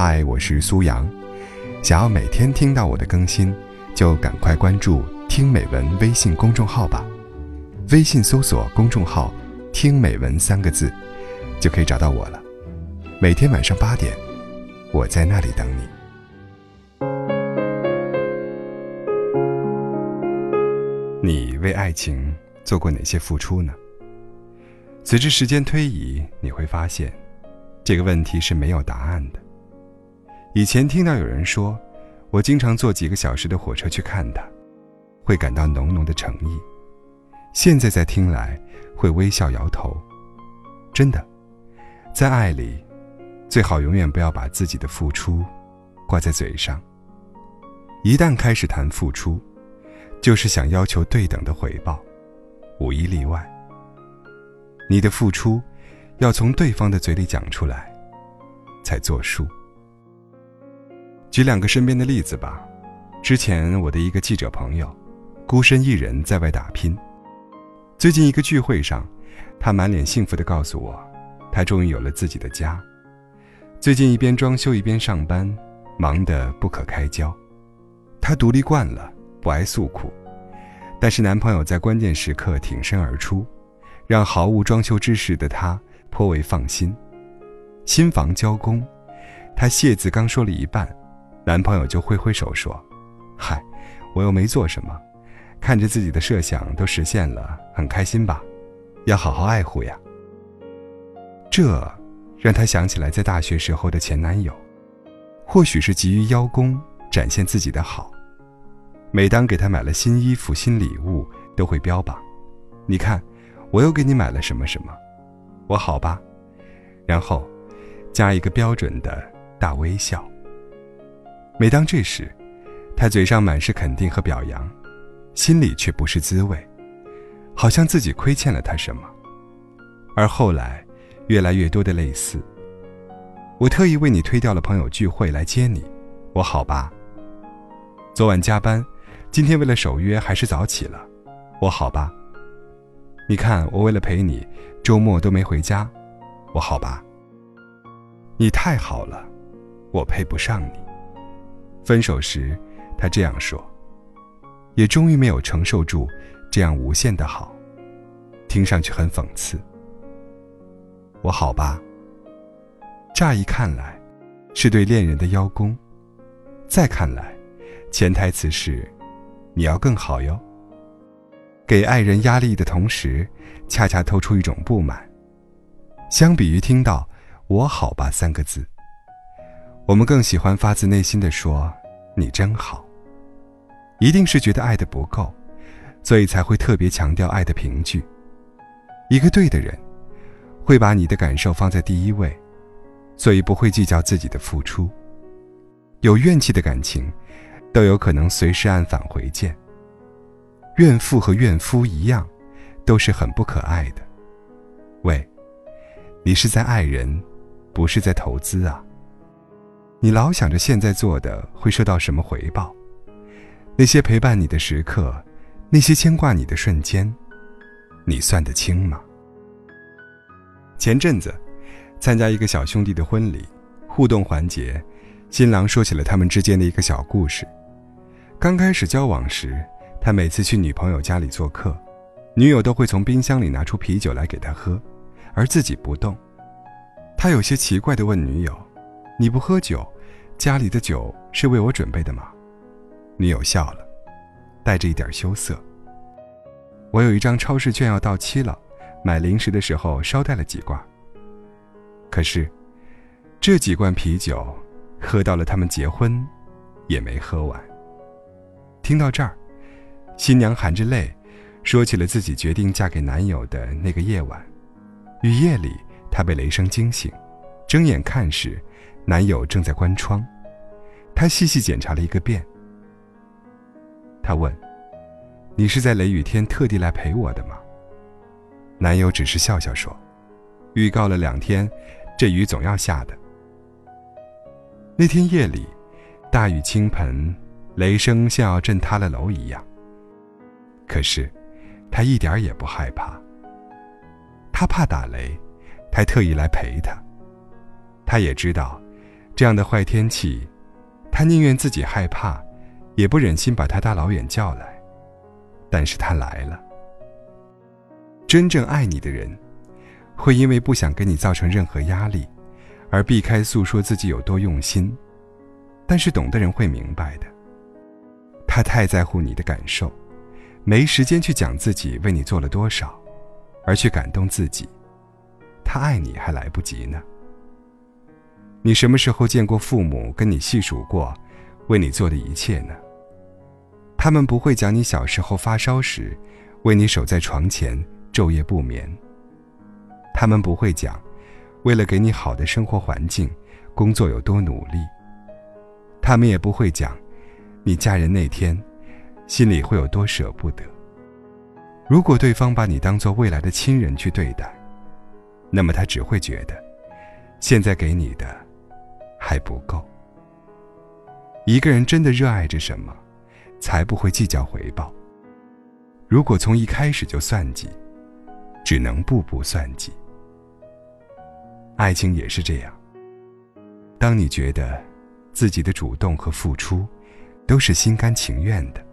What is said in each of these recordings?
嗨，我是苏阳。想要每天听到我的更新，就赶快关注“听美文”微信公众号吧。微信搜索公众号“听美文”三个字，就可以找到我了。每天晚上八点，我在那里等你。你为爱情做过哪些付出呢？随着时间推移，你会发现，这个问题是没有答案的。以前听到有人说，我经常坐几个小时的火车去看他，会感到浓浓的诚意。现在再听来，会微笑摇头。真的，在爱里，最好永远不要把自己的付出挂在嘴上。一旦开始谈付出，就是想要求对等的回报，无一例外。你的付出，要从对方的嘴里讲出来，才作数。举两个身边的例子吧。之前我的一个记者朋友，孤身一人在外打拼。最近一个聚会上，他满脸幸福地告诉我，他终于有了自己的家。最近一边装修一边上班，忙得不可开交。他独立惯了，不爱诉苦，但是男朋友在关键时刻挺身而出。让毫无装修知识的他颇为放心。新房交工，他谢字刚说了一半，男朋友就挥挥手说：“嗨，我又没做什么，看着自己的设想都实现了，很开心吧？要好好爱护呀。”这让他想起来在大学时候的前男友，或许是急于邀功，展现自己的好，每当给他买了新衣服、新礼物，都会标榜：“你看。”我又给你买了什么什么，我好吧，然后加一个标准的大微笑。每当这时，他嘴上满是肯定和表扬，心里却不是滋味，好像自己亏欠了他什么。而后来，越来越多的类似。我特意为你推掉了朋友聚会来接你，我好吧。昨晚加班，今天为了守约还是早起了，我好吧。你看，我为了陪你，周末都没回家，我好吧？你太好了，我配不上你。分手时，他这样说，也终于没有承受住这样无限的好，听上去很讽刺。我好吧？乍一看来，是对恋人的邀功；再看来，潜台词是，你要更好哟。给爱人压力的同时，恰恰透出一种不满。相比于听到“我好吧”三个字，我们更喜欢发自内心的说“你真好”。一定是觉得爱的不够，所以才会特别强调爱的凭据。一个对的人，会把你的感受放在第一位，所以不会计较自己的付出。有怨气的感情，都有可能随时按返回键。怨妇和怨夫一样，都是很不可爱的。喂，你是在爱人，不是在投资啊？你老想着现在做的会收到什么回报？那些陪伴你的时刻，那些牵挂你的瞬间，你算得清吗？前阵子，参加一个小兄弟的婚礼，互动环节，新郎说起了他们之间的一个小故事。刚开始交往时。他每次去女朋友家里做客，女友都会从冰箱里拿出啤酒来给他喝，而自己不动。他有些奇怪地问女友：“你不喝酒，家里的酒是为我准备的吗？”女友笑了，带着一点羞涩：“我有一张超市券要到期了，买零食的时候捎带了几罐。可是，这几罐啤酒，喝到了他们结婚，也没喝完。”听到这儿。新娘含着泪，说起了自己决定嫁给男友的那个夜晚。雨夜里，她被雷声惊醒，睁眼看时，男友正在关窗。她细细检查了一个遍。她问：“你是在雷雨天特地来陪我的吗？”男友只是笑笑说：“预告了两天，这雨总要下的。”那天夜里，大雨倾盆，雷声像要震塌了楼一样。可是，他一点也不害怕。他怕打雷，还特意来陪他。他也知道，这样的坏天气，他宁愿自己害怕，也不忍心把他大老远叫来。但是他来了。真正爱你的人，会因为不想给你造成任何压力，而避开诉说自己有多用心。但是懂的人会明白的。他太在乎你的感受，没时间去讲自己为你做了多少，而去感动自己。他爱你还来不及呢。你什么时候见过父母跟你细数过为你做的一切呢？他们不会讲你小时候发烧时为你守在床前昼夜不眠。他们不会讲为了给你好的生活环境工作有多努力。他们也不会讲，你嫁人那天，心里会有多舍不得。如果对方把你当做未来的亲人去对待，那么他只会觉得，现在给你的还不够。一个人真的热爱着什么，才不会计较回报。如果从一开始就算计，只能步步算计。爱情也是这样。当你觉得。自己的主动和付出，都是心甘情愿的，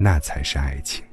那才是爱情。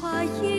花一